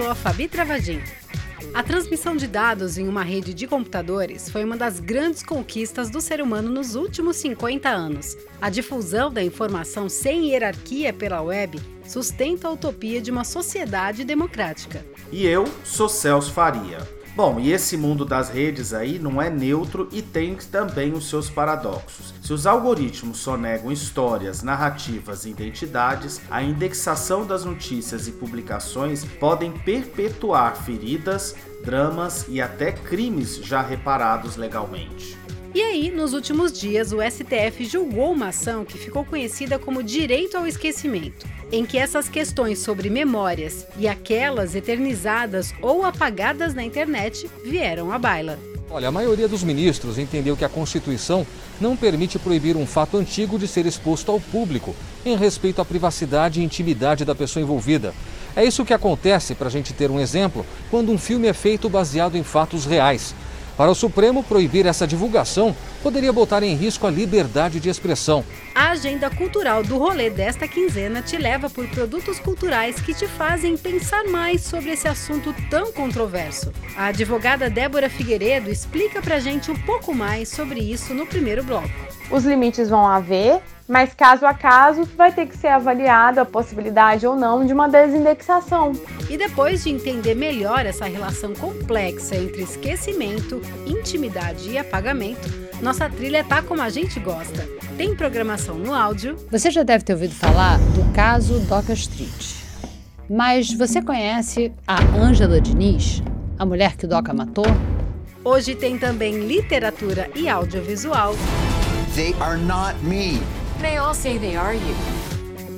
sou a Fabi Travagin. A transmissão de dados em uma rede de computadores foi uma das grandes conquistas do ser humano nos últimos 50 anos. A difusão da informação sem hierarquia pela web sustenta a utopia de uma sociedade democrática. E eu sou Celso Faria. Bom, e esse mundo das redes aí não é neutro e tem também os seus paradoxos. Se os algoritmos só negam histórias, narrativas e identidades, a indexação das notícias e publicações podem perpetuar feridas, dramas e até crimes já reparados legalmente. E aí, nos últimos dias, o STF julgou uma ação que ficou conhecida como direito ao esquecimento, em que essas questões sobre memórias e aquelas eternizadas ou apagadas na internet vieram à baila. Olha, a maioria dos ministros entendeu que a Constituição não permite proibir um fato antigo de ser exposto ao público, em respeito à privacidade e intimidade da pessoa envolvida. É isso que acontece, para a gente ter um exemplo, quando um filme é feito baseado em fatos reais. Para o Supremo, proibir essa divulgação poderia botar em risco a liberdade de expressão. A agenda cultural do rolê desta quinzena te leva por produtos culturais que te fazem pensar mais sobre esse assunto tão controverso. A advogada Débora Figueiredo explica pra gente um pouco mais sobre isso no primeiro bloco. Os limites vão haver, mas caso a caso vai ter que ser avaliada a possibilidade ou não de uma desindexação. E depois de entender melhor essa relação complexa entre esquecimento, intimidade e apagamento, nossa trilha tá como a gente gosta. Tem programação no áudio. Você já deve ter ouvido falar do caso Doca Street. Mas você conhece a Ângela Diniz, a mulher que o Doca matou? Hoje tem também literatura e audiovisual. They are not me. They all say they are you.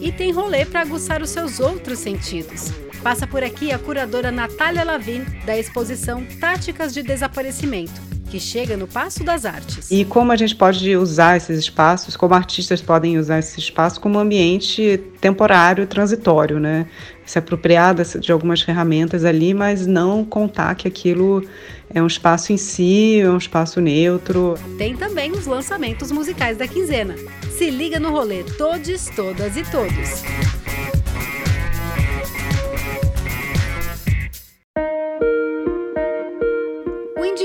E tem rolê para aguçar os seus outros sentidos. Passa por aqui a curadora Natália Lavin, da exposição Táticas de Desaparecimento, que chega no Passo das Artes. E como a gente pode usar esses espaços, como artistas podem usar esse espaço como ambiente temporário, transitório, né? Se apropriar de algumas ferramentas ali, mas não contar que aquilo é um espaço em si, é um espaço neutro. Tem também os lançamentos musicais da quinzena. Se liga no rolê Todes, Todas e Todos.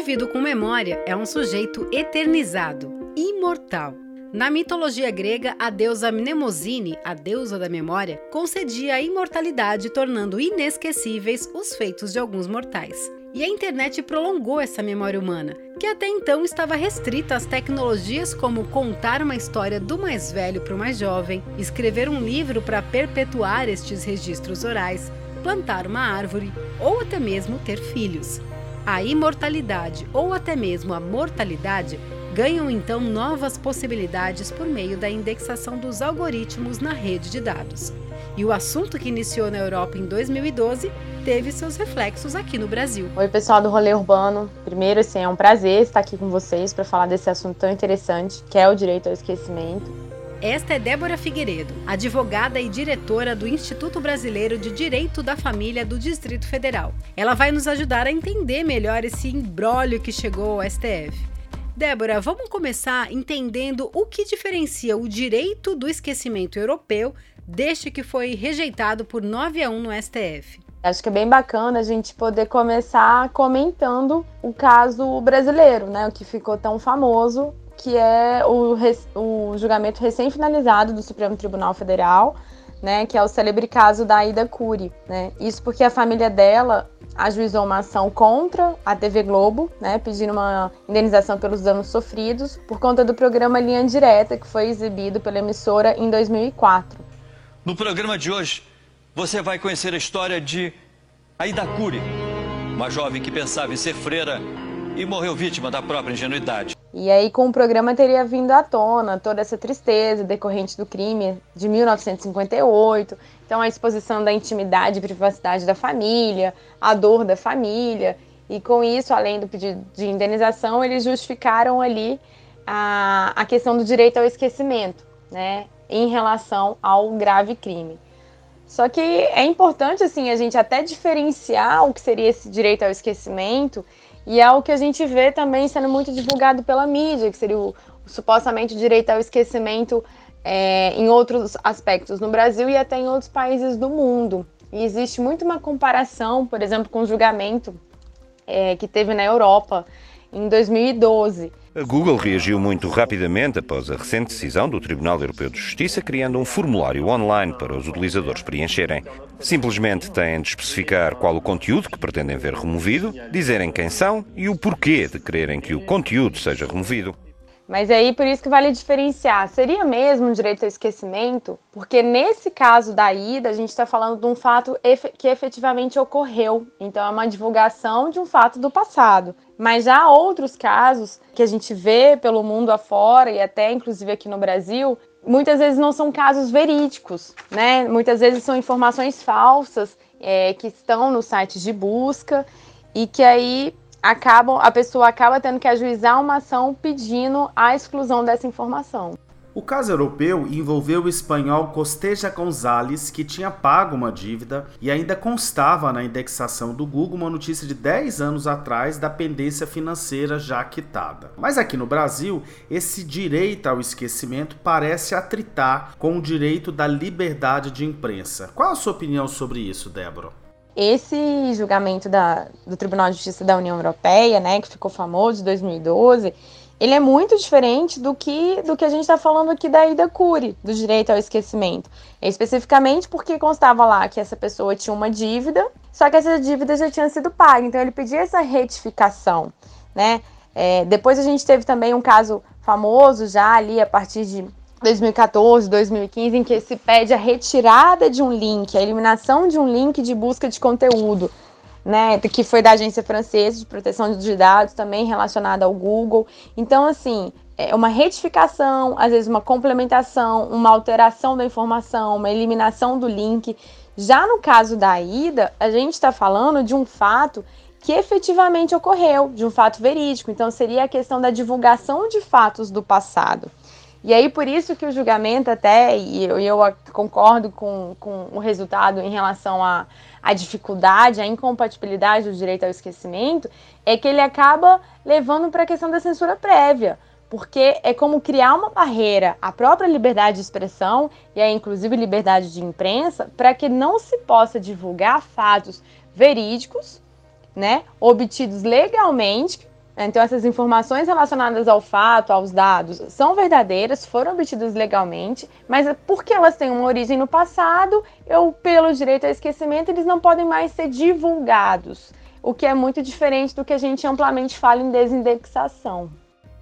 O indivíduo com memória é um sujeito eternizado, imortal. Na mitologia grega, a deusa Mnemosine, a deusa da memória, concedia a imortalidade, tornando inesquecíveis os feitos de alguns mortais. E a internet prolongou essa memória humana, que até então estava restrita às tecnologias como contar uma história do mais velho para o mais jovem, escrever um livro para perpetuar estes registros orais, plantar uma árvore ou até mesmo ter filhos. A imortalidade ou até mesmo a mortalidade ganham então novas possibilidades por meio da indexação dos algoritmos na rede de dados. E o assunto que iniciou na Europa em 2012 teve seus reflexos aqui no Brasil. Oi, pessoal do Rolê Urbano. Primeiro, assim, é um prazer estar aqui com vocês para falar desse assunto tão interessante, que é o direito ao esquecimento. Esta é Débora Figueiredo, advogada e diretora do Instituto Brasileiro de Direito da Família do Distrito Federal. Ela vai nos ajudar a entender melhor esse imbróglio que chegou ao STF. Débora, vamos começar entendendo o que diferencia o direito do esquecimento europeu desde que foi rejeitado por 9 a 1 no STF. Acho que é bem bacana a gente poder começar comentando o caso brasileiro, né, o que ficou tão famoso, que é o, o julgamento recém-finalizado do Supremo Tribunal Federal, né, que é o célebre caso da Aida Cury. Né? Isso porque a família dela ajuizou uma ação contra a TV Globo, né, pedindo uma indenização pelos danos sofridos por conta do programa Linha Direta, que foi exibido pela emissora em 2004. No programa de hoje, você vai conhecer a história de Aida Cury, uma jovem que pensava em ser freira e morreu vítima da própria ingenuidade. E aí, com o programa, teria vindo à tona toda essa tristeza decorrente do crime de 1958. Então, a exposição da intimidade e privacidade da família, a dor da família. E com isso, além do pedido de indenização, eles justificaram ali a, a questão do direito ao esquecimento, né? em relação ao grave crime. Só que é importante assim a gente até diferenciar o que seria esse direito ao esquecimento e é o que a gente vê também sendo muito divulgado pela mídia, que seria o, o supostamente direito ao esquecimento é, em outros aspectos no Brasil e até em outros países do mundo. E existe muito uma comparação, por exemplo, com o julgamento é, que teve na Europa em 2012 a Google reagiu muito rapidamente após a recente decisão do Tribunal Europeu de Justiça, criando um formulário online para os utilizadores preencherem. Simplesmente têm de especificar qual o conteúdo que pretendem ver removido, dizerem quem são e o porquê de quererem que o conteúdo seja removido. Mas aí por isso que vale diferenciar. Seria mesmo um direito ao esquecimento? Porque nesse caso da ida, a gente está falando de um fato que efetivamente ocorreu. Então é uma divulgação de um fato do passado. Mas já há outros casos que a gente vê pelo mundo afora e até inclusive aqui no Brasil, muitas vezes não são casos verídicos, né? Muitas vezes são informações falsas é, que estão nos sites de busca e que aí acabam, a pessoa acaba tendo que ajuizar uma ação pedindo a exclusão dessa informação. O caso europeu envolveu o espanhol Costeja Gonzalez, que tinha pago uma dívida e ainda constava na indexação do Google uma notícia de 10 anos atrás da pendência financeira já quitada. Mas aqui no Brasil, esse direito ao esquecimento parece atritar com o direito da liberdade de imprensa. Qual a sua opinião sobre isso, Débora? Esse julgamento da, do Tribunal de Justiça da União Europeia, né, que ficou famoso, de 2012, ele é muito diferente do que do que a gente está falando aqui da Ida Cury, do direito ao esquecimento. Especificamente porque constava lá que essa pessoa tinha uma dívida, só que essa dívida já tinha sido paga, então ele pedia essa retificação, né? É, depois a gente teve também um caso famoso já ali a partir de 2014, 2015, em que se pede a retirada de um link, a eliminação de um link de busca de conteúdo, né, que foi da agência francesa de proteção de dados, também relacionada ao Google. Então, assim, é uma retificação, às vezes uma complementação, uma alteração da informação, uma eliminação do link. Já no caso da ida, a gente está falando de um fato que efetivamente ocorreu, de um fato verídico. Então, seria a questão da divulgação de fatos do passado. E aí, por isso que o julgamento até, e eu, eu concordo com, com o resultado em relação à, à dificuldade, à incompatibilidade do direito ao esquecimento, é que ele acaba levando para a questão da censura prévia. Porque é como criar uma barreira à própria liberdade de expressão e aí, inclusive liberdade de imprensa, para que não se possa divulgar fatos verídicos, né, obtidos legalmente então, essas informações relacionadas ao fato, aos dados, são verdadeiras, foram obtidas legalmente, mas porque elas têm uma origem no passado, eu, pelo direito ao esquecimento, eles não podem mais ser divulgados, o que é muito diferente do que a gente amplamente fala em desindexação.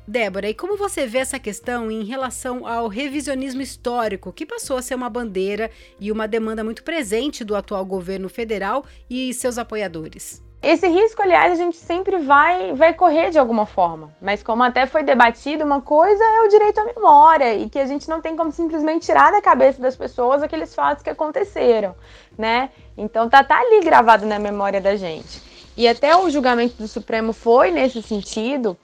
Débora, e como você vê essa questão em relação ao revisionismo histórico, que passou a ser uma bandeira e uma demanda muito presente do atual governo federal e seus apoiadores? Esse risco, aliás, a gente sempre vai, vai correr de alguma forma. Mas como até foi debatido, uma coisa é o direito à memória e que a gente não tem como simplesmente tirar da cabeça das pessoas aqueles fatos que aconteceram, né? Então tá, tá ali gravado na memória da gente. E até o julgamento do Supremo foi nesse sentido,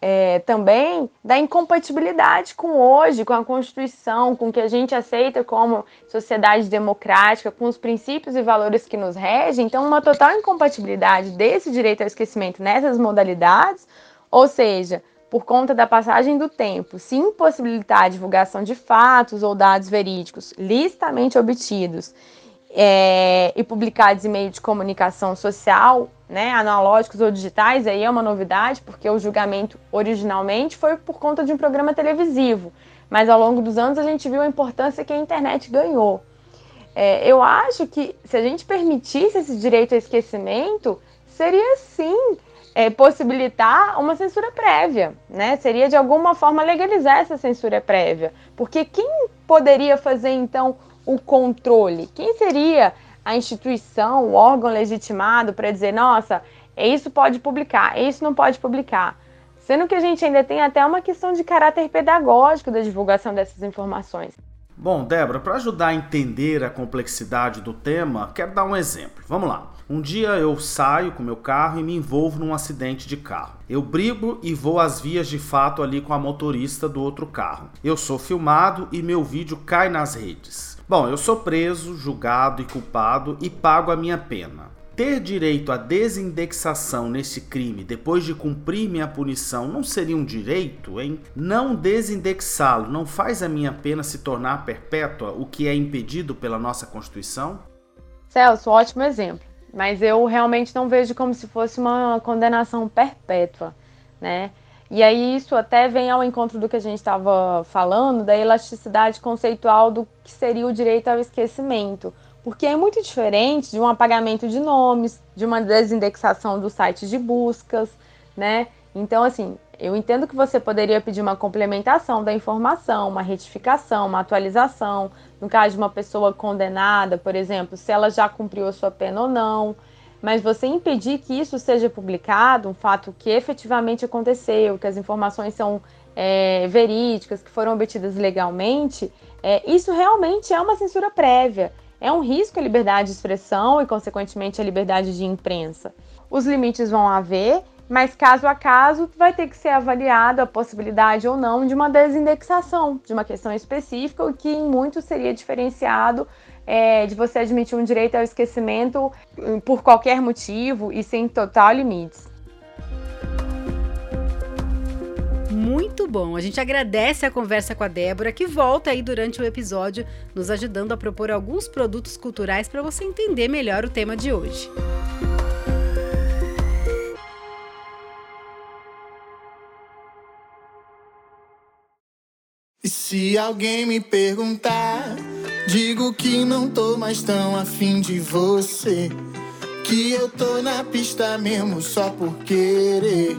é, também da incompatibilidade com hoje, com a Constituição, com o que a gente aceita como sociedade democrática, com os princípios e valores que nos regem. Então, uma total incompatibilidade desse direito ao esquecimento nessas modalidades, ou seja, por conta da passagem do tempo, se impossibilitar a divulgação de fatos ou dados verídicos licitamente obtidos é, e publicados em meio de comunicação social, né, analógicos ou digitais, aí é uma novidade, porque o julgamento originalmente foi por conta de um programa televisivo, mas ao longo dos anos a gente viu a importância que a internet ganhou. É, eu acho que se a gente permitisse esse direito ao esquecimento, seria sim é, possibilitar uma censura prévia, né? Seria de alguma forma legalizar essa censura prévia, porque quem poderia fazer então o controle? Quem seria a instituição, o órgão legitimado para dizer, nossa, isso pode publicar, isso não pode publicar. Sendo que a gente ainda tem até uma questão de caráter pedagógico da divulgação dessas informações. Bom, Débora, para ajudar a entender a complexidade do tema, quero dar um exemplo. Vamos lá. Um dia eu saio com meu carro e me envolvo num acidente de carro. Eu brigo e vou às vias de fato ali com a motorista do outro carro. Eu sou filmado e meu vídeo cai nas redes. Bom, eu sou preso, julgado e culpado e pago a minha pena. Ter direito à desindexação nesse crime depois de cumprir minha punição não seria um direito, hein? Não desindexá-lo não faz a minha pena se tornar perpétua, o que é impedido pela nossa Constituição? Celso, ótimo exemplo. Mas eu realmente não vejo como se fosse uma condenação perpétua, né? E aí isso até vem ao encontro do que a gente estava falando, da elasticidade conceitual do que seria o direito ao esquecimento. Porque é muito diferente de um apagamento de nomes, de uma desindexação do site de buscas, né? Então, assim, eu entendo que você poderia pedir uma complementação da informação, uma retificação, uma atualização, no caso de uma pessoa condenada, por exemplo, se ela já cumpriu a sua pena ou não, mas você impedir que isso seja publicado, um fato que efetivamente aconteceu, que as informações são é, verídicas, que foram obtidas legalmente, é, isso realmente é uma censura prévia é um risco à liberdade de expressão e, consequentemente, à liberdade de imprensa. Os limites vão haver, mas caso a caso vai ter que ser avaliado a possibilidade ou não de uma desindexação de uma questão específica, o que em muito seria diferenciado é, de você admitir um direito ao esquecimento hum, por qualquer motivo e sem total limites. Muito bom. A gente agradece a conversa com a Débora, que volta aí durante o episódio, nos ajudando a propor alguns produtos culturais para você entender melhor o tema de hoje. E se alguém me perguntar, digo que não tô mais tão afim de você. Que eu tô na pista mesmo só por querer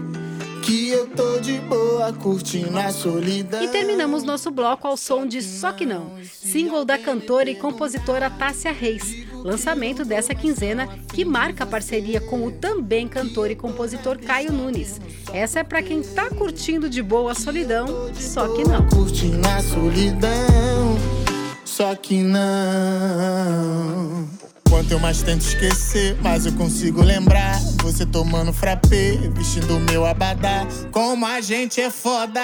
que eu tô de boa curtindo a solidão. E terminamos nosso bloco ao som de Só Que Não, single da cantora e compositora Tássia Reis, lançamento dessa quinzena que marca a parceria com o também cantor e compositor Caio Nunes. Essa é para quem tá curtindo de boa a solidão, só que não. Curtindo a solidão, só que não. Quanto eu mais tento esquecer, mais eu consigo lembrar. Você tomando frappé, vestindo meu abadá. Como a gente é foda.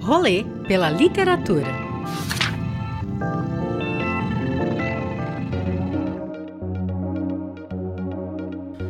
Rolê pela literatura.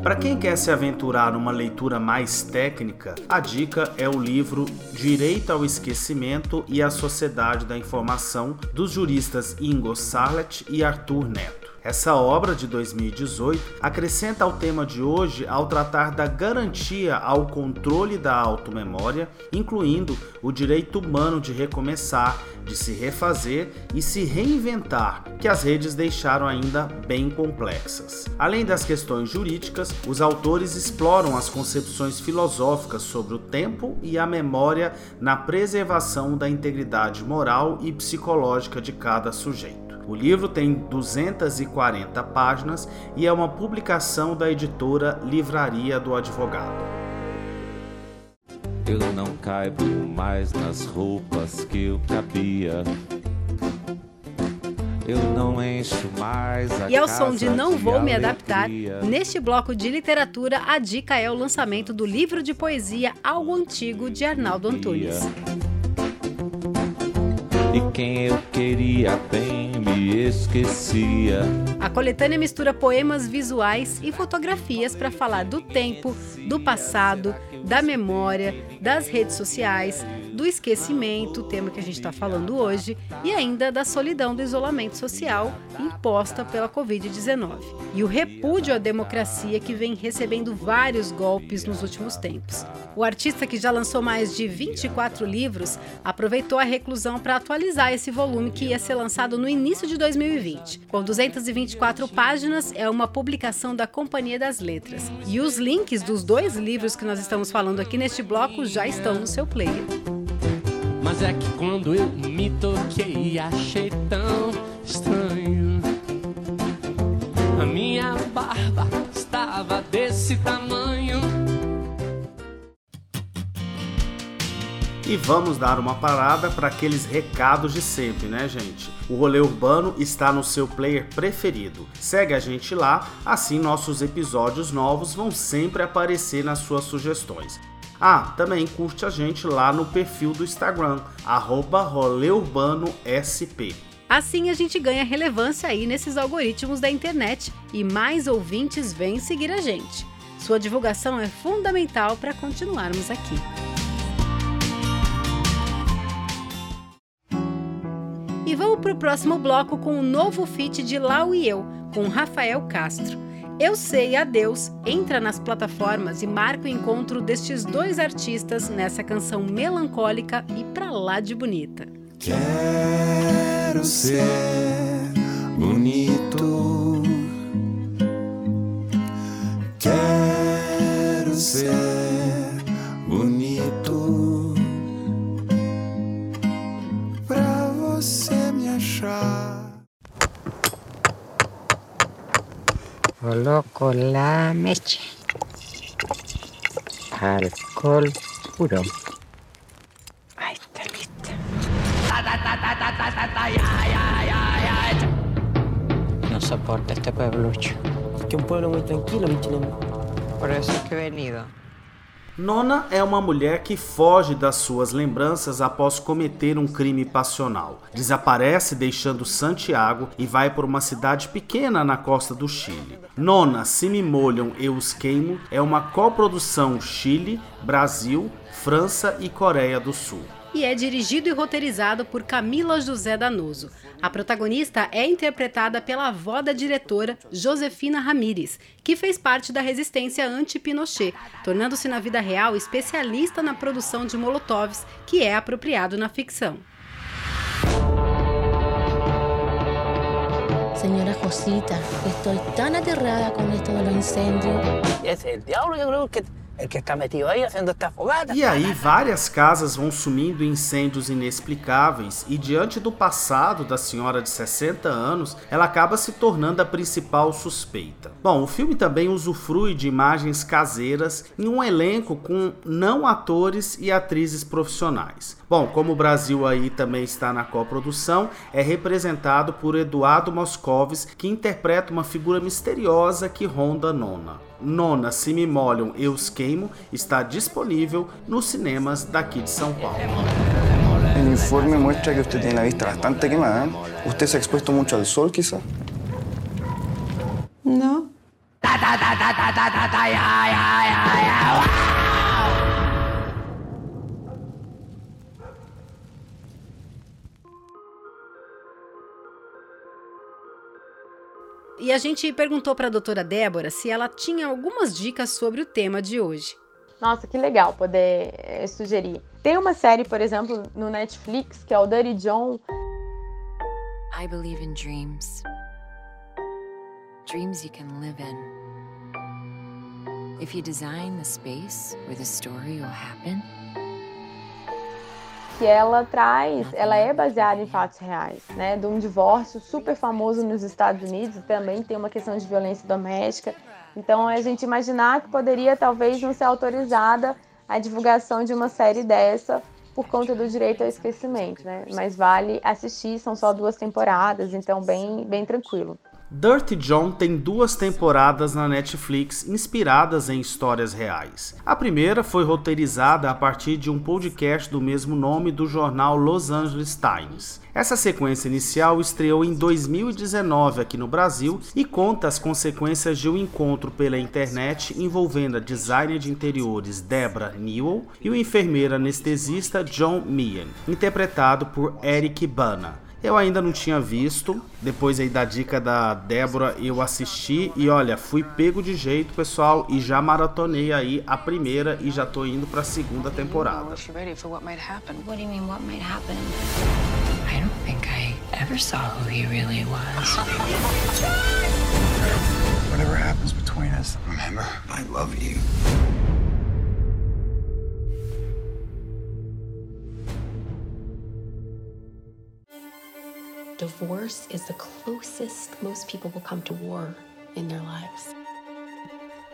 Para quem quer se aventurar numa leitura mais técnica, a dica é o livro Direito ao Esquecimento e a Sociedade da Informação dos juristas Ingo Sarlet e Arthur Neto. Essa obra de 2018 acrescenta ao tema de hoje ao tratar da garantia ao controle da automemória, incluindo o direito humano de recomeçar, de se refazer e se reinventar, que as redes deixaram ainda bem complexas. Além das questões jurídicas, os autores exploram as concepções filosóficas sobre o tempo e a memória na preservação da integridade moral e psicológica de cada sujeito. O livro tem 240 páginas e é uma publicação da editora Livraria do Advogado. Eu não caibo mais nas roupas que eu cabia. Eu não encho mais a E ao som de Não de Vou Me alegria. Adaptar, neste bloco de literatura, a dica é o lançamento do livro de poesia Algo Antigo de Arnaldo Antunes. E quem eu queria bem me esquecia. A coletânea mistura poemas visuais e fotografias para falar do tempo, do passado, da memória, das redes sociais, do esquecimento, tema que a gente está falando hoje, e ainda da solidão do isolamento social imposta pela Covid-19. E o repúdio à democracia que vem recebendo vários golpes nos últimos tempos. O artista, que já lançou mais de 24 livros, aproveitou a reclusão para atualizar esse volume que ia ser lançado no início de 2020. Com 224 páginas, é uma publicação da Companhia das Letras. E os links dos dois livros que nós estamos falando aqui neste bloco já estão no seu player. Mas é que quando eu me toquei, achei tão estranho. A minha barba estava desse tamanho. E vamos dar uma parada para aqueles recados de sempre, né, gente? O rolê urbano está no seu player preferido. Segue a gente lá, assim nossos episódios novos vão sempre aparecer nas suas sugestões. Ah, também curte a gente lá no perfil do Instagram, arroba Assim a gente ganha relevância aí nesses algoritmos da internet e mais ouvintes vêm seguir a gente. Sua divulgação é fundamental para continuarmos aqui. E vamos para o próximo bloco com o um novo feat de Lau e Eu, com Rafael Castro. Eu Sei Adeus entra nas plataformas e marca o encontro destes dois artistas nessa canção melancólica e pra lá de bonita. Quero ser bonito. Quero ser Coloco la mecha. Alcohol puro. No soporta este pueblucho. Que un pueblo muy tranquilo, mi. Por eso es que he venido. Nona é uma mulher que foge das suas lembranças após cometer um crime passional. Desaparece deixando Santiago e vai para uma cidade pequena na costa do Chile. Nona, Se Me Molham, Eu Os Queimo é uma coprodução Chile, Brasil, França e Coreia do Sul e é dirigido e roteirizado por Camila José Danoso. A protagonista é interpretada pela avó da diretora, Josefina Ramírez, que fez parte da resistência anti-Pinochet, tornando-se na vida real especialista na produção de molotovs, que é apropriado na ficção. Señora Josita, estoy tan aterrada con esto de los incendios. Es el diablo, yo creo que é que está metido aí fazendo esta fogada. E aí várias casas vão sumindo em incêndios inexplicáveis e diante do passado da senhora de 60 anos, ela acaba se tornando a principal suspeita. Bom, o filme também usufrui de imagens caseiras em um elenco com não atores e atrizes profissionais. Bom, como o Brasil aí também está na coprodução, é representado por Eduardo Moscovis, que interpreta uma figura misteriosa que ronda Nona. Nona, Se Me Molham, Eu Os Queimo está disponível nos cinemas daqui de São Paulo. El informe muestra que usted tiene la vista bastante quemada. ¿Usted se ha expuesto mucho al sol, quizá? No. E a gente perguntou para a doutora Débora se ela tinha algumas dicas sobre o tema de hoje. Nossa, que legal poder é, sugerir. Tem uma série, por exemplo, no Netflix, que é o Dirty John. I believe in dreams. Dreams you can live in. If you design the space where the story will happen, que ela traz, ela é baseada em fatos reais, né? De um divórcio super famoso nos Estados Unidos, também tem uma questão de violência doméstica. Então, a gente imaginar que poderia talvez não ser autorizada a divulgação de uma série dessa por conta do direito ao esquecimento, né? Mas vale assistir, são só duas temporadas, então bem, bem tranquilo. Dirty John tem duas temporadas na Netflix inspiradas em histórias reais. A primeira foi roteirizada a partir de um podcast do mesmo nome do jornal Los Angeles Times. Essa sequência inicial estreou em 2019 aqui no Brasil e conta as consequências de um encontro pela internet envolvendo a designer de interiores Debra Newell e o enfermeiro anestesista John Meehan, interpretado por Eric Bana. Eu ainda não tinha visto. Depois aí da dica da Débora, eu assisti e olha, fui pego de jeito, pessoal, e já maratonei aí a primeira e já tô indo para a segunda temporada. Whatever happens between us, remember, I love you. Divorce is the closest most people will come to war in their lives.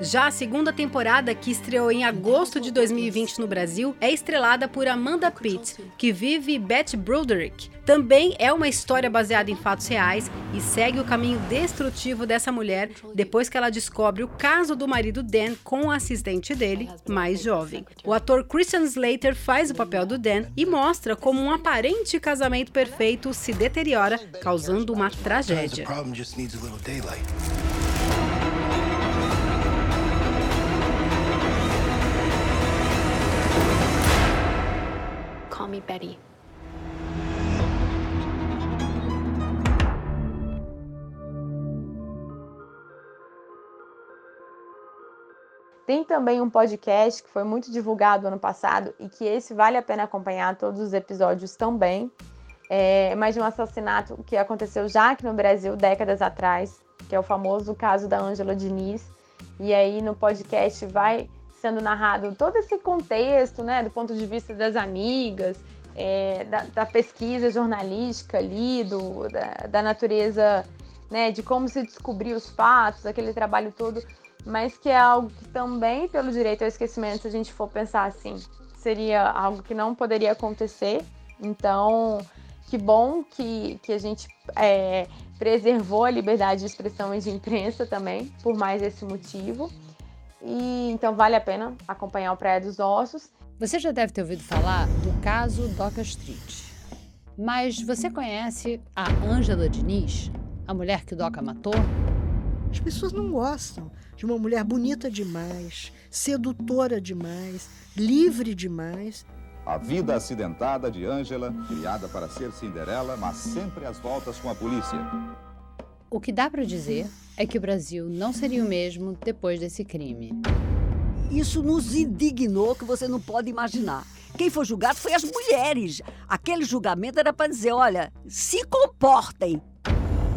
Já a segunda temporada, que estreou em agosto de 2020 no Brasil, é estrelada por Amanda Pitt, que vive Beth Broderick. Também é uma história baseada em fatos reais e segue o caminho destrutivo dessa mulher depois que ela descobre o caso do marido Dan com o assistente dele, mais jovem. O ator Christian Slater faz o papel do Dan e mostra como um aparente casamento perfeito se deteriora, causando uma tragédia. Me Betty. Tem também um podcast que foi muito divulgado ano passado e que esse vale a pena acompanhar todos os episódios também. É mais de um assassinato que aconteceu já aqui no Brasil décadas atrás, que é o famoso caso da Ângela Diniz. E aí no podcast vai sendo narrado todo esse contexto, né, do ponto de vista das amigas, é, da, da, pesquisa jornalística ali, do, da, da natureza, né, de como se descobrir os fatos, aquele trabalho todo mas que é algo que também, pelo direito ao esquecimento, se a gente for pensar assim, seria algo que não poderia acontecer. Então, que bom que, que a gente é, preservou a liberdade de expressão e de imprensa também, por mais esse motivo. E então vale a pena acompanhar o Praia dos Ossos. Você já deve ter ouvido falar do caso Doca Street. Mas você conhece a Ângela Diniz, a mulher que o Doca matou? As pessoas não gostam de uma mulher bonita demais, sedutora demais, livre demais. A vida acidentada de Angela, criada para ser Cinderela, mas sempre às voltas com a polícia. O que dá para dizer é que o Brasil não seria o mesmo depois desse crime. Isso nos indignou que você não pode imaginar. Quem foi julgado foi as mulheres. Aquele julgamento era para dizer: olha, se comportem.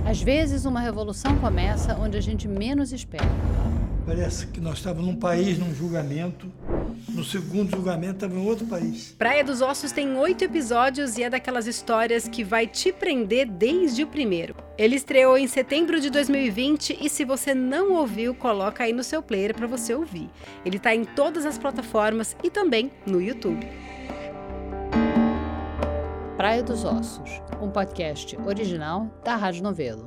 Às vezes, uma revolução começa onde a gente menos espera. Parece que nós estávamos num país, num julgamento. No segundo julgamento, estava em outro país. Praia dos Ossos tem oito episódios e é daquelas histórias que vai te prender desde o primeiro. Ele estreou em setembro de 2020 e se você não ouviu, coloca aí no seu player para você ouvir. Ele está em todas as plataformas e também no YouTube. Praia dos Ossos, um podcast original da Rádio Novelo.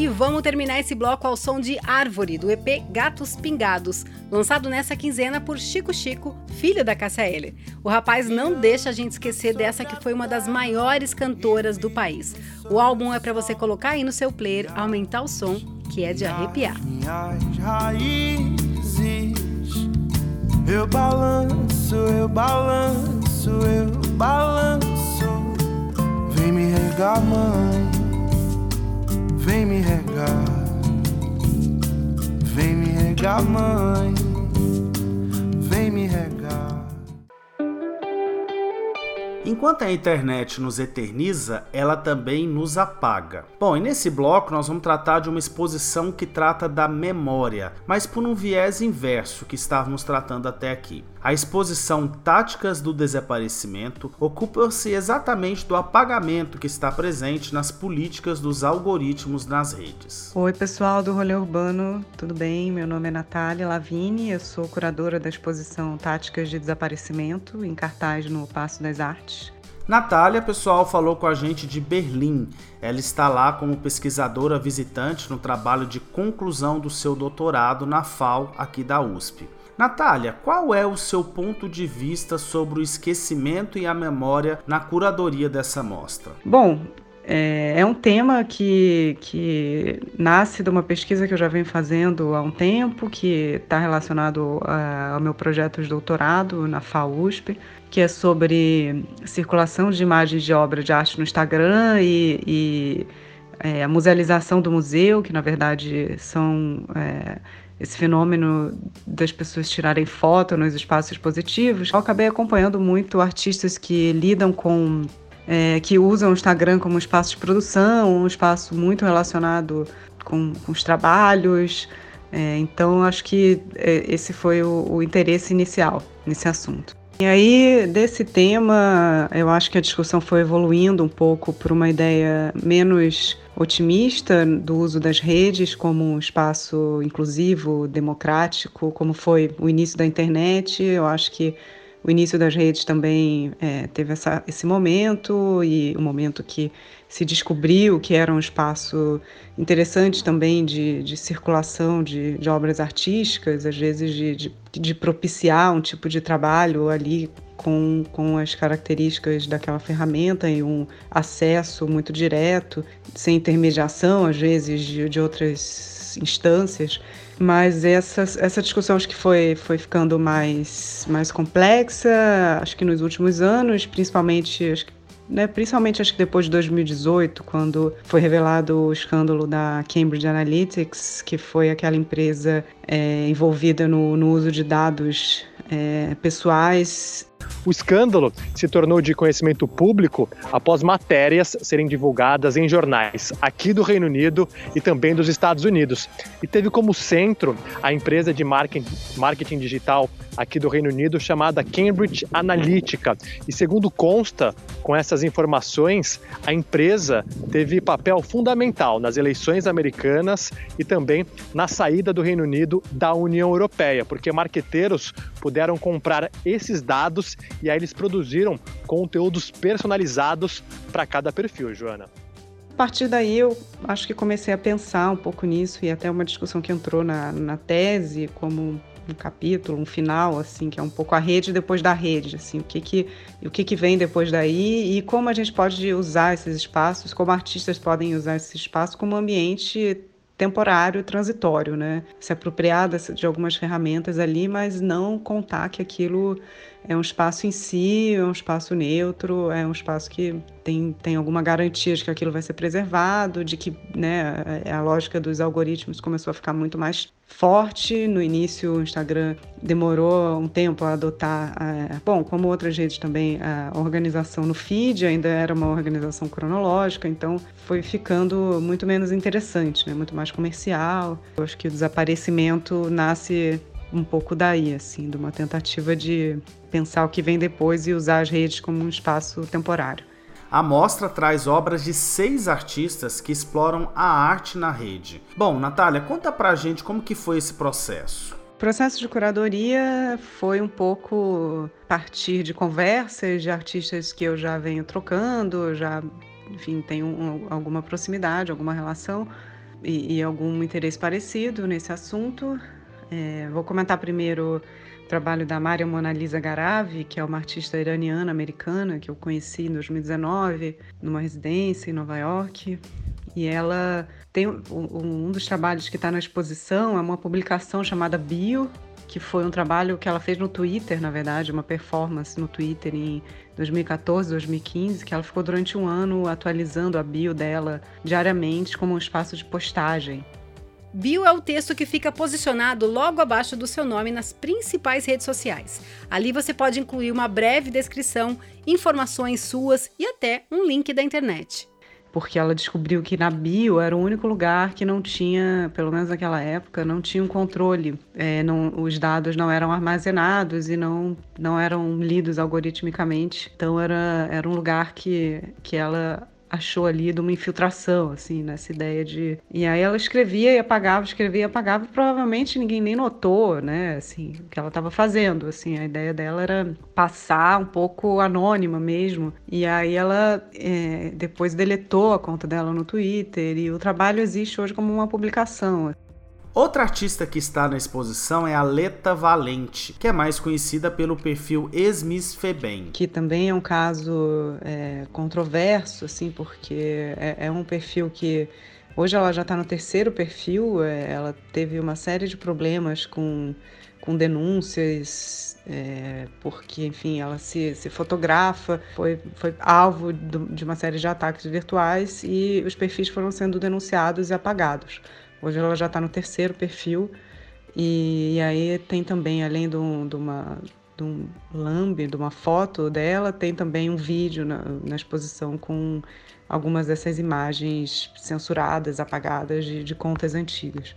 E vamos terminar esse bloco ao som de Árvore, do EP Gatos Pingados, lançado nessa quinzena por Chico Chico, filho da Eller. O rapaz não deixa a gente esquecer dessa que foi uma das maiores cantoras do país. O álbum é para você colocar aí no seu player, aumentar o som, que é de arrepiar. Eu balanço, eu balanço, eu balanço. Vem me regar, mãe. Vem me regar. Vem me regar, mãe. Vem me regar. Enquanto a internet nos eterniza, ela também nos apaga. Bom, e nesse bloco nós vamos tratar de uma exposição que trata da memória, mas por um viés inverso que estávamos tratando até aqui. A exposição Táticas do Desaparecimento ocupa-se exatamente do apagamento que está presente nas políticas dos algoritmos nas redes. Oi, pessoal do Rolê Urbano, tudo bem? Meu nome é Natália Lavini, eu sou curadora da exposição Táticas de Desaparecimento, em cartaz no Passo das Artes. Natália, pessoal, falou com a gente de Berlim. Ela está lá como pesquisadora visitante no trabalho de conclusão do seu doutorado na FAO, aqui da USP. Natália, qual é o seu ponto de vista sobre o esquecimento e a memória na curadoria dessa mostra? Bom, é, é, um tema que, que nasce de uma pesquisa que eu já venho fazendo há um tempo, que está relacionado ao meu projeto de doutorado na FAUSP, que é sobre circulação de imagens de obra de arte no Instagram e, e é, a musealização do museu, que na verdade são é, esse fenômeno das pessoas tirarem foto nos espaços expositivos. Eu acabei acompanhando muito artistas que lidam com é, que usam o Instagram como espaço de produção, um espaço muito relacionado com, com os trabalhos. É, então, acho que é, esse foi o, o interesse inicial nesse assunto. E aí, desse tema, eu acho que a discussão foi evoluindo um pouco para uma ideia menos otimista do uso das redes como um espaço inclusivo, democrático, como foi o início da internet. Eu acho que o início das redes também é, teve essa, esse momento e o momento que se descobriu que era um espaço interessante também de, de circulação de, de, obras artísticas, às vezes de, de, propiciar um tipo de trabalho ali com, com as características daquela ferramenta e um acesso muito direto, sem intermediação, às vezes, de outras instâncias. Mas essa, essa discussão acho que foi, foi ficando mais, mais complexa, acho que nos últimos anos, principalmente acho que né, principalmente acho que depois de 2018, quando foi revelado o escândalo da Cambridge Analytics, que foi aquela empresa é, envolvida no, no, uso de dados é, pessoais o escândalo se tornou de conhecimento público após matérias serem divulgadas em jornais aqui do Reino Unido e também dos Estados Unidos. E teve como centro a empresa de marketing digital aqui do Reino Unido chamada Cambridge Analytica. E segundo consta com essas informações, a empresa teve papel fundamental nas eleições americanas e também na saída do Reino Unido da União Europeia, porque marqueteiros puderam comprar esses dados e aí eles produziram conteúdos personalizados para cada perfil, Joana. A partir daí eu acho que comecei a pensar um pouco nisso e até uma discussão que entrou na, na tese como um capítulo, um final, assim, que é um pouco a rede depois da rede, assim, o que que, o que que vem depois daí e como a gente pode usar esses espaços, como artistas podem usar esse espaço como ambiente temporário, transitório, né? Se apropriar de algumas ferramentas ali, mas não contar que aquilo é um espaço em si, é um espaço neutro, é um espaço que tem, tem alguma garantia de que aquilo vai ser preservado, de que né, a lógica dos algoritmos começou a ficar muito mais forte. No início, o Instagram demorou um tempo a adotar, bom, como outras redes também, a organização no feed ainda era uma organização cronológica, então foi ficando muito menos interessante, né, muito mais comercial. Eu acho que o desaparecimento nasce um pouco daí, assim, de uma tentativa de pensar o que vem depois e usar as redes como um espaço temporário. A mostra traz obras de seis artistas que exploram a arte na rede. Bom, Natália, conta pra gente como que foi esse processo. O processo de curadoria foi um pouco partir de conversas de artistas que eu já venho trocando, já, enfim, tenho um, alguma proximidade, alguma relação e, e algum interesse parecido nesse assunto. É, vou comentar primeiro trabalho da Maria Mona Lisa Garavi, que é uma artista iraniana americana que eu conheci em 2019 numa residência em Nova York. E ela tem um, um dos trabalhos que está na exposição é uma publicação chamada Bio, que foi um trabalho que ela fez no Twitter, na verdade, uma performance no Twitter em 2014, 2015, que ela ficou durante um ano atualizando a bio dela diariamente como um espaço de postagem. Bio é o texto que fica posicionado logo abaixo do seu nome nas principais redes sociais. Ali você pode incluir uma breve descrição, informações suas e até um link da internet. Porque ela descobriu que na bio era o único lugar que não tinha, pelo menos naquela época, não tinha um controle. É, não, os dados não eram armazenados e não, não eram lidos algoritmicamente. Então era, era um lugar que, que ela achou ali de uma infiltração, assim, nessa ideia de. E aí ela escrevia e apagava, escrevia e apagava, e provavelmente ninguém nem notou, né, assim, o que ela estava fazendo, assim, a ideia dela era passar um pouco anônima mesmo. E aí ela é, depois deletou a conta dela no Twitter, e o trabalho existe hoje como uma publicação. Outra artista que está na exposição é a Leta Valente, que é mais conhecida pelo perfil Esmis Febem. Que também é um caso é, controverso, assim, porque é, é, um perfil que hoje ela já está no terceiro perfil. É, ela teve uma série de problemas com, com denúncias, é, porque, enfim, ela se, se fotografa, foi, foi alvo de uma série de ataques virtuais e os perfis foram sendo denunciados e apagados. Hoje ela já está no terceiro perfil. E, e, aí tem também, além de, um, de uma de um lambe, de uma foto dela, tem também um vídeo na, na exposição com algumas dessas imagens censuradas, apagadas de, de contas antigas.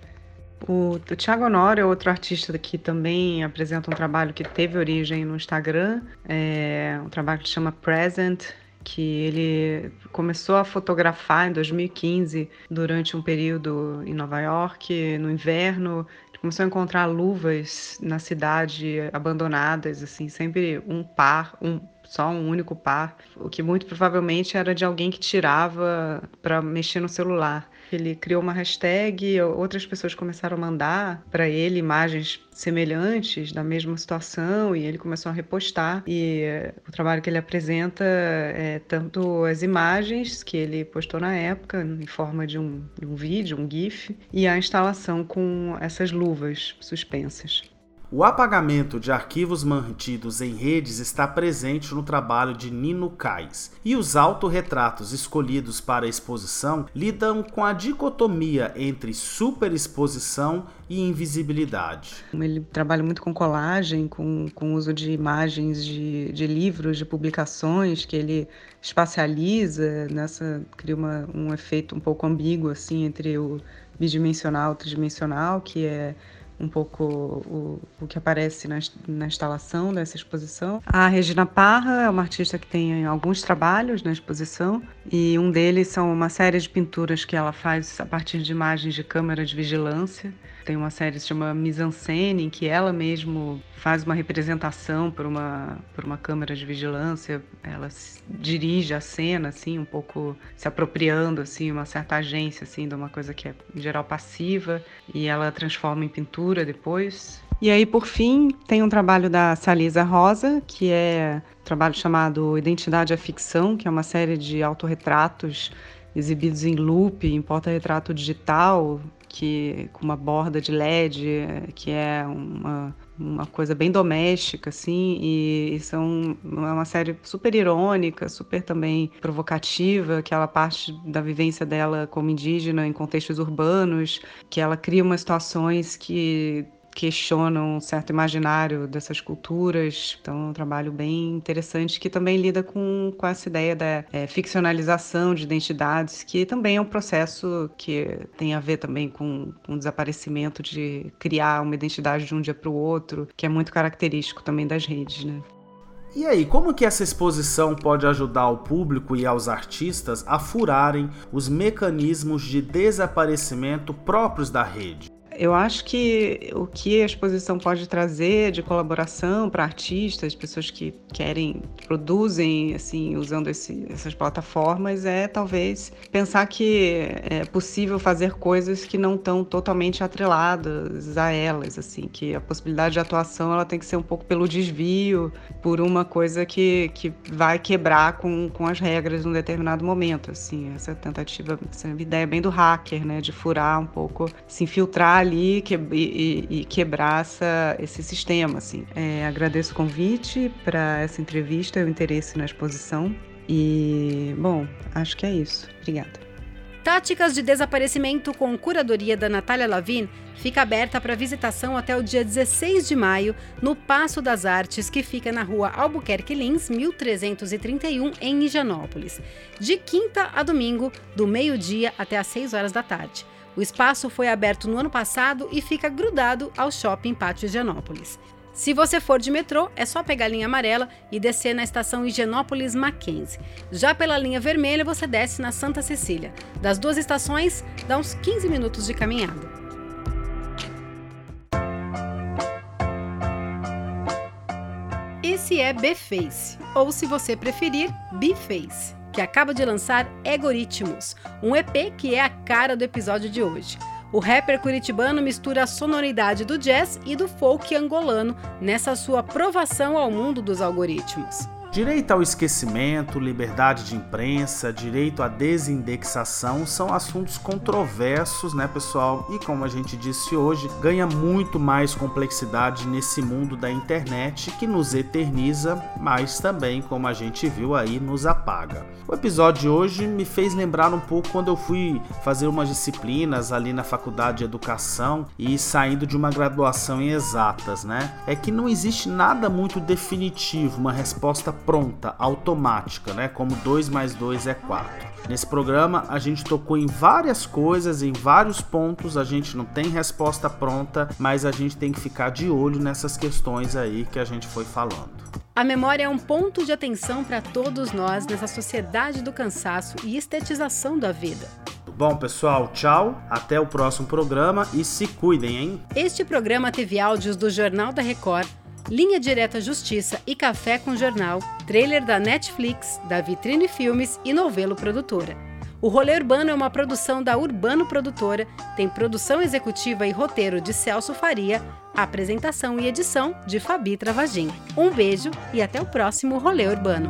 O, o Thiago Honório é outro artista que também apresenta um trabalho que teve origem no Instagram, é um trabalho que chama Present, que ele começou a fotografar em 2015 durante um período em Nova York, no inverno. Ele começou a encontrar luvas na cidade abandonadas, assim, sempre um par, um só um único par, o que muito provavelmente era de alguém que tirava para mexer no celular. Ele criou uma hashtag, outras pessoas começaram a mandar para ele imagens semelhantes da mesma situação e ele começou a repostar. E o trabalho que ele apresenta é tanto as imagens que ele postou na época, em forma de um, de um vídeo, um GIF, e a instalação com essas luvas suspensas. O apagamento de arquivos mantidos em redes está presente no trabalho de Nino Kais, e os autorretratos escolhidos para a exposição lidam com a dicotomia entre superexposição e invisibilidade. Ele trabalha muito com colagem, com, com uso de imagens de, de livros, de publicações, que ele espacializa, nessa cria uma, um efeito um pouco ambíguo assim entre o bidimensional e o tridimensional, que é um pouco o, o que aparece na, na instalação dessa exposição. A Regina Parra é uma artista que tem alguns trabalhos na exposição e um deles são uma série de pinturas que ela faz a partir de imagens de câmera de vigilância. Tem uma série que se chama Mise-en-Scène, em que ela mesmo faz uma representação por uma, por uma câmera de vigilância. Ela dirige a cena, assim, um pouco se apropriando, assim, uma certa agência, assim, de uma coisa que é, em geral, passiva. E ela transforma em pintura depois. E aí, por fim, tem um trabalho da Salisa Rosa, que é um trabalho chamado Identidade à Ficção, que é uma série de autorretratos exibidos em loop, em porta-retrato digital, que com uma borda de LED, que é uma, uma coisa bem doméstica, assim, e, e são é uma série super irônica, super também provocativa, que ela parte da vivência dela como indígena em contextos urbanos, que ela cria umas situações que questionam um certo imaginário dessas culturas. Então, é um trabalho bem interessante que também lida com, com essa ideia da é, ficcionalização de identidades, que também é um processo que tem a ver também com, com o desaparecimento de criar uma identidade de um dia para o outro, que é muito característico também das redes, né? E aí, como que essa exposição pode ajudar o público e aos artistas a furarem os mecanismos de desaparecimento próprios da rede? Eu acho que o que a exposição pode trazer de colaboração para artistas, pessoas que querem, produzem, assim, usando esse, essas plataformas, é talvez pensar que é possível fazer coisas que não estão totalmente atreladas a elas, assim, que a possibilidade de atuação ela tem que ser um pouco pelo desvio, por uma coisa que, que vai quebrar com, com as regras num determinado momento, assim, essa tentativa, essa ideia bem do hacker, né, de furar um pouco, se infiltrar ali que, e, e, quebrar essa, esse sistema. Assim. É, agradeço o convite para essa entrevista e o interesse na exposição. E, bom, acho que é isso. Obrigada. Táticas de Desaparecimento com curadoria da Natália Lavin fica aberta para visitação até o dia 16 de maio no Passo das Artes, que fica na rua Albuquerque Lins, 1331, em Higienópolis, de quinta a domingo, do meio-dia até às 6 horas da tarde. O espaço foi aberto no ano passado e fica grudado ao Shopping Pátio Higienópolis. Se você for de metrô, é só pegar a linha amarela e descer na estação Higienópolis Mackenzie. Já pela linha vermelha, você desce na Santa Cecília. Das duas estações, dá uns 15 minutos de caminhada. Esse é B-Face, ou se você preferir, B-Face que acaba de lançar Egoritmos, um EP que é a cara do episódio de hoje. O rapper curitibano mistura a sonoridade do jazz e do folk angolano nessa sua provação ao mundo dos algoritmos. Direito ao esquecimento, liberdade de imprensa, direito à desindexação são assuntos controversos, né, pessoal? E como a gente disse hoje, ganha muito mais complexidade nesse mundo da internet que nos eterniza, mas também, como a gente viu aí, nos apaga. O episódio de hoje me fez lembrar um pouco quando eu fui fazer umas disciplinas ali na faculdade de educação e saindo de uma graduação em exatas, né? É que não existe nada muito definitivo, uma resposta pronta, automática, né? Como 2 mais 2 é 4. Nesse programa a gente tocou em várias coisas, em vários pontos, a gente não tem resposta pronta, mas a gente tem que ficar de olho nessas questões aí que a gente foi falando. A memória é um ponto de atenção para todos nós nessa sociedade do cansaço e estetização da vida. Bom, pessoal, tchau. Até o próximo programa e se cuidem, hein? Este programa teve áudios do Jornal da Record, Linha Direta Justiça e Café com Jornal, trailer da Netflix, da Vitrine Filmes e Novelo Produtora. O Rolê Urbano é uma produção da Urbano Produtora, tem produção executiva e roteiro de Celso Faria, apresentação e edição de Fabi Travagin. Um beijo e até o próximo Rolê Urbano.